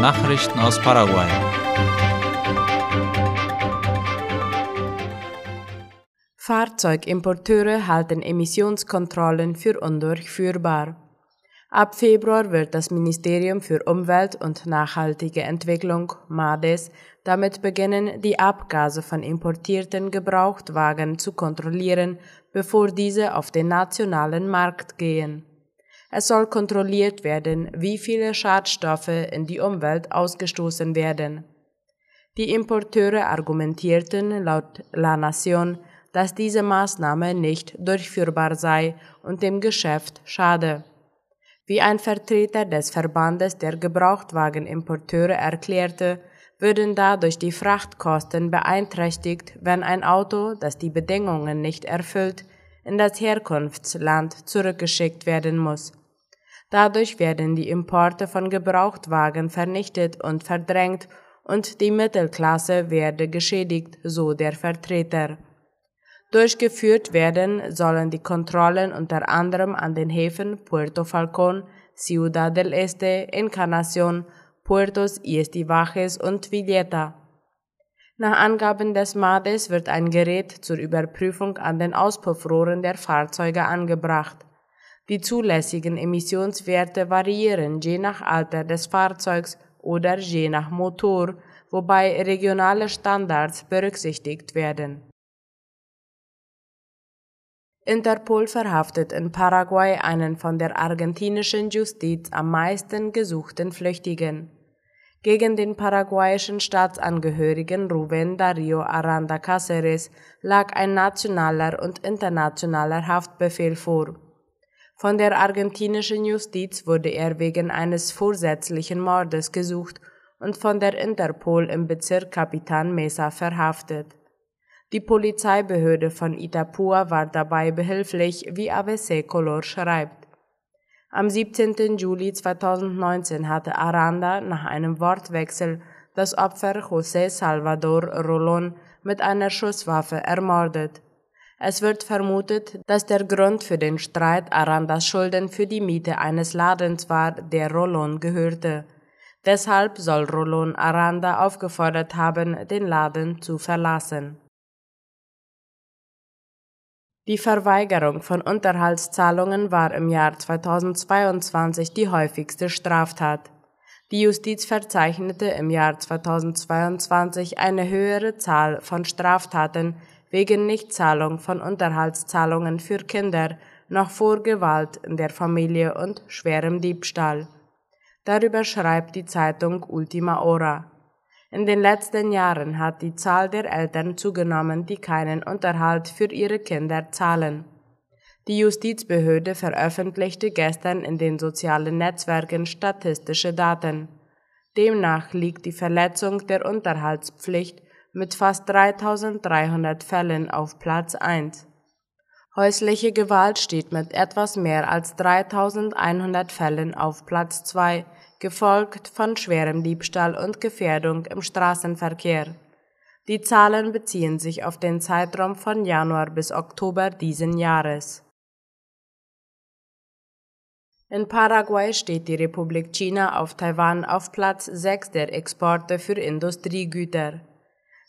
Nachrichten aus Paraguay. Fahrzeugimporteure halten Emissionskontrollen für undurchführbar. Ab Februar wird das Ministerium für Umwelt und nachhaltige Entwicklung MADES damit beginnen, die Abgase von importierten Gebrauchtwagen zu kontrollieren, bevor diese auf den nationalen Markt gehen. Es soll kontrolliert werden, wie viele Schadstoffe in die Umwelt ausgestoßen werden. Die Importeure argumentierten laut La Nation, dass diese Maßnahme nicht durchführbar sei und dem Geschäft schade. Wie ein Vertreter des Verbandes der Gebrauchtwagenimporteure erklärte, würden dadurch die Frachtkosten beeinträchtigt, wenn ein Auto, das die Bedingungen nicht erfüllt, in das Herkunftsland zurückgeschickt werden muss. Dadurch werden die Importe von Gebrauchtwagen vernichtet und verdrängt und die Mittelklasse werde geschädigt, so der Vertreter. Durchgeführt werden sollen die Kontrollen unter anderem an den Häfen Puerto Falcón, Ciudad del Este, Encarnación, Puertos y Estivajes und Villeta. Nach Angaben des MADES wird ein Gerät zur Überprüfung an den Auspuffrohren der Fahrzeuge angebracht. Die zulässigen Emissionswerte variieren je nach Alter des Fahrzeugs oder je nach Motor, wobei regionale Standards berücksichtigt werden. Interpol verhaftet in Paraguay einen von der argentinischen Justiz am meisten gesuchten Flüchtigen. Gegen den paraguayischen Staatsangehörigen Rubén Darío Aranda Cáceres lag ein nationaler und internationaler Haftbefehl vor. Von der argentinischen Justiz wurde er wegen eines vorsätzlichen Mordes gesucht und von der Interpol im Bezirk Capitan Mesa verhaftet. Die Polizeibehörde von Itapua war dabei behilflich, wie ABC Color schreibt. Am 17. Juli 2019 hatte Aranda nach einem Wortwechsel das Opfer José Salvador Rolón mit einer Schusswaffe ermordet. Es wird vermutet, dass der Grund für den Streit Arandas Schulden für die Miete eines Ladens war, der Rolón gehörte. Deshalb soll Rolón Aranda aufgefordert haben, den Laden zu verlassen. Die Verweigerung von Unterhaltszahlungen war im Jahr 2022 die häufigste Straftat. Die Justiz verzeichnete im Jahr 2022 eine höhere Zahl von Straftaten wegen Nichtzahlung von Unterhaltszahlungen für Kinder noch vor Gewalt in der Familie und schwerem Diebstahl. Darüber schreibt die Zeitung Ultima Hora. In den letzten Jahren hat die Zahl der Eltern zugenommen, die keinen Unterhalt für ihre Kinder zahlen. Die Justizbehörde veröffentlichte gestern in den sozialen Netzwerken statistische Daten. Demnach liegt die Verletzung der Unterhaltspflicht mit fast 3300 Fällen auf Platz 1. Häusliche Gewalt steht mit etwas mehr als 3100 Fällen auf Platz 2 gefolgt von schwerem Diebstahl und Gefährdung im Straßenverkehr. Die Zahlen beziehen sich auf den Zeitraum von Januar bis Oktober diesen Jahres. In Paraguay steht die Republik China auf Taiwan auf Platz 6 der Exporte für Industriegüter.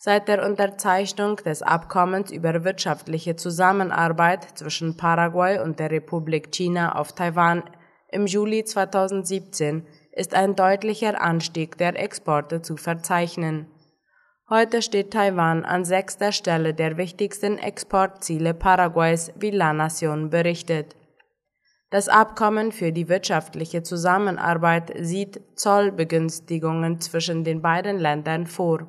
Seit der Unterzeichnung des Abkommens über wirtschaftliche Zusammenarbeit zwischen Paraguay und der Republik China auf Taiwan im Juli 2017 ist ein deutlicher Anstieg der Exporte zu verzeichnen. Heute steht Taiwan an sechster Stelle der wichtigsten Exportziele Paraguays, wie La Nation berichtet. Das Abkommen für die wirtschaftliche Zusammenarbeit sieht Zollbegünstigungen zwischen den beiden Ländern vor.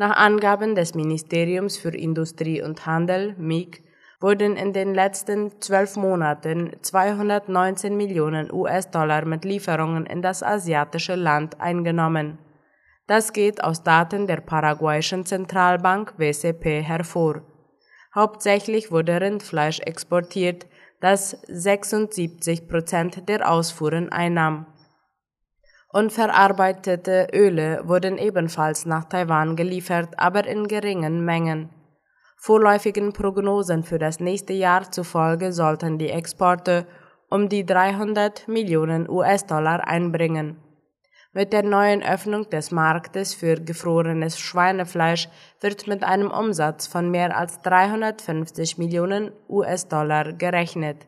Nach Angaben des Ministeriums für Industrie und Handel MIG wurden in den letzten zwölf Monaten 219 Millionen US-Dollar mit Lieferungen in das asiatische Land eingenommen. Das geht aus Daten der paraguayischen Zentralbank WCP hervor. Hauptsächlich wurde Rindfleisch exportiert, das 76 Prozent der Ausfuhren einnahm. Unverarbeitete Öle wurden ebenfalls nach Taiwan geliefert, aber in geringen Mengen. Vorläufigen Prognosen für das nächste Jahr zufolge sollten die Exporte um die 300 Millionen US-Dollar einbringen. Mit der neuen Öffnung des Marktes für gefrorenes Schweinefleisch wird mit einem Umsatz von mehr als 350 Millionen US-Dollar gerechnet.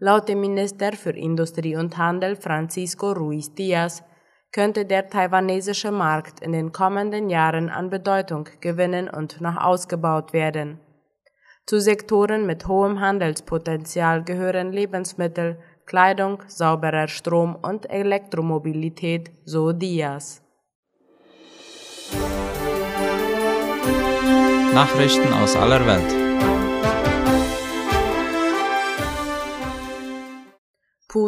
Laut dem Minister für Industrie und Handel Francisco Ruiz Diaz könnte der taiwanesische Markt in den kommenden Jahren an Bedeutung gewinnen und noch ausgebaut werden. Zu Sektoren mit hohem Handelspotenzial gehören Lebensmittel, Kleidung, sauberer Strom und Elektromobilität, so Diaz. Nachrichten aus aller Welt.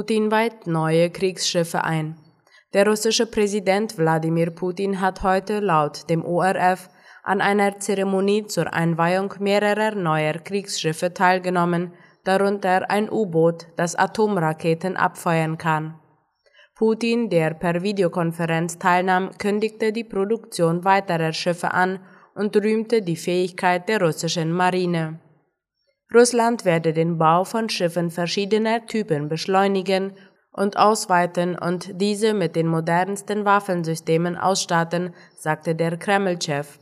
Putin weiht neue Kriegsschiffe ein. Der russische Präsident Wladimir Putin hat heute laut dem ORF an einer Zeremonie zur Einweihung mehrerer neuer Kriegsschiffe teilgenommen, darunter ein U-Boot, das Atomraketen abfeuern kann. Putin, der per Videokonferenz teilnahm, kündigte die Produktion weiterer Schiffe an und rühmte die Fähigkeit der russischen Marine. Russland werde den Bau von Schiffen verschiedener Typen beschleunigen und ausweiten und diese mit den modernsten Waffensystemen ausstatten, sagte der Kreml-Chef.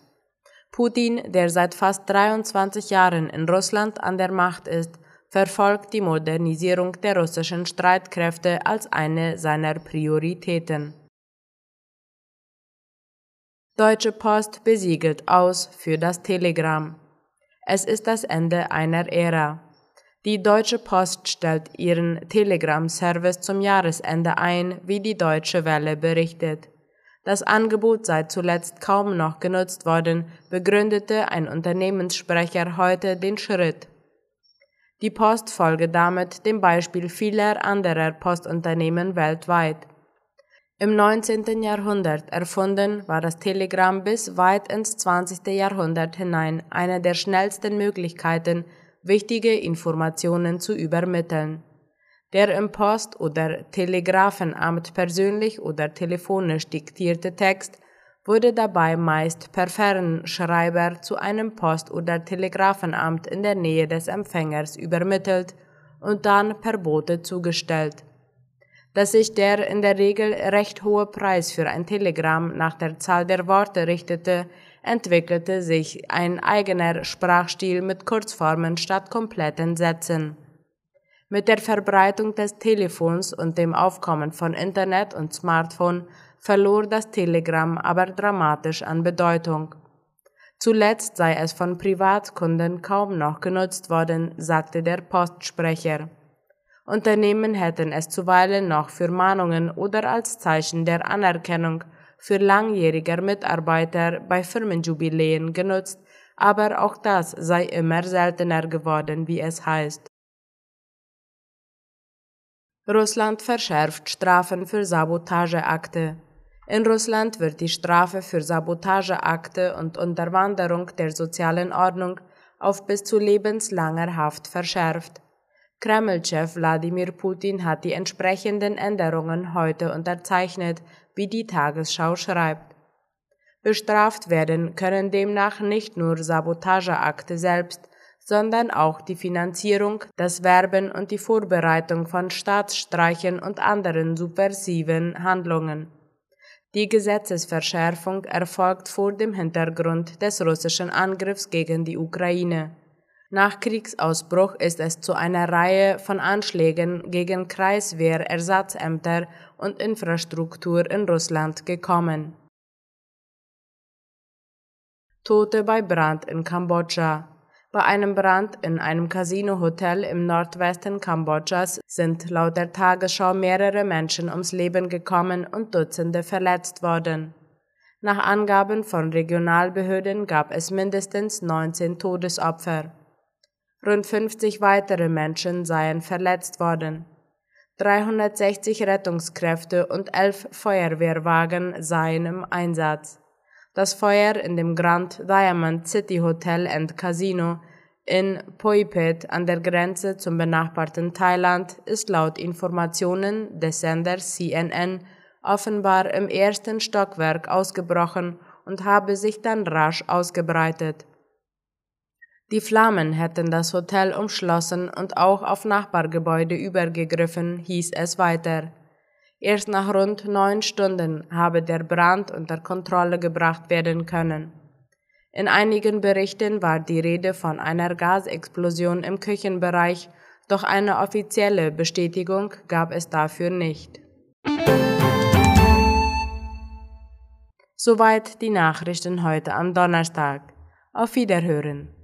Putin, der seit fast 23 Jahren in Russland an der Macht ist, verfolgt die Modernisierung der russischen Streitkräfte als eine seiner Prioritäten. Deutsche Post besiegelt aus für das Telegramm. Es ist das Ende einer Ära. Die Deutsche Post stellt ihren Telegram-Service zum Jahresende ein, wie die Deutsche Welle berichtet. Das Angebot sei zuletzt kaum noch genutzt worden, begründete ein Unternehmenssprecher heute den Schritt. Die Post folge damit dem Beispiel vieler anderer Postunternehmen weltweit. Im 19. Jahrhundert erfunden war das Telegramm bis weit ins 20. Jahrhundert hinein eine der schnellsten Möglichkeiten, wichtige Informationen zu übermitteln. Der im Post- oder Telegrafenamt persönlich oder telefonisch diktierte Text wurde dabei meist per Fernschreiber zu einem Post- oder Telegrafenamt in der Nähe des Empfängers übermittelt und dann per Bote zugestellt. Dass sich der in der Regel recht hohe Preis für ein Telegramm nach der Zahl der Worte richtete, entwickelte sich ein eigener Sprachstil mit Kurzformen statt kompletten Sätzen. Mit der Verbreitung des Telefons und dem Aufkommen von Internet und Smartphone verlor das Telegramm aber dramatisch an Bedeutung. Zuletzt sei es von Privatkunden kaum noch genutzt worden, sagte der Postsprecher. Unternehmen hätten es zuweilen noch für Mahnungen oder als Zeichen der Anerkennung für langjähriger Mitarbeiter bei Firmenjubiläen genutzt, aber auch das sei immer seltener geworden, wie es heißt. Russland verschärft Strafen für Sabotageakte. In Russland wird die Strafe für Sabotageakte und Unterwanderung der sozialen Ordnung auf bis zu lebenslanger Haft verschärft. Kreml-Chef Wladimir Putin hat die entsprechenden Änderungen heute unterzeichnet, wie die Tagesschau schreibt. Bestraft werden können demnach nicht nur Sabotageakte selbst, sondern auch die Finanzierung, das Werben und die Vorbereitung von Staatsstreichen und anderen subversiven Handlungen. Die Gesetzesverschärfung erfolgt vor dem Hintergrund des russischen Angriffs gegen die Ukraine. Nach Kriegsausbruch ist es zu einer Reihe von Anschlägen gegen Kreiswehrersatzämter und Infrastruktur in Russland gekommen. Tote bei Brand in Kambodscha. Bei einem Brand in einem Casino-Hotel im Nordwesten Kambodschas sind laut der Tagesschau mehrere Menschen ums Leben gekommen und Dutzende verletzt worden. Nach Angaben von Regionalbehörden gab es mindestens 19 Todesopfer. Rund 50 weitere Menschen seien verletzt worden. 360 Rettungskräfte und elf Feuerwehrwagen seien im Einsatz. Das Feuer in dem Grand Diamond City Hotel and Casino in Poipet an der Grenze zum benachbarten Thailand ist laut Informationen des Senders CNN offenbar im ersten Stockwerk ausgebrochen und habe sich dann rasch ausgebreitet. Die Flammen hätten das Hotel umschlossen und auch auf Nachbargebäude übergegriffen, hieß es weiter. Erst nach rund neun Stunden habe der Brand unter Kontrolle gebracht werden können. In einigen Berichten war die Rede von einer Gasexplosion im Küchenbereich, doch eine offizielle Bestätigung gab es dafür nicht. Soweit die Nachrichten heute am Donnerstag. Auf Wiederhören.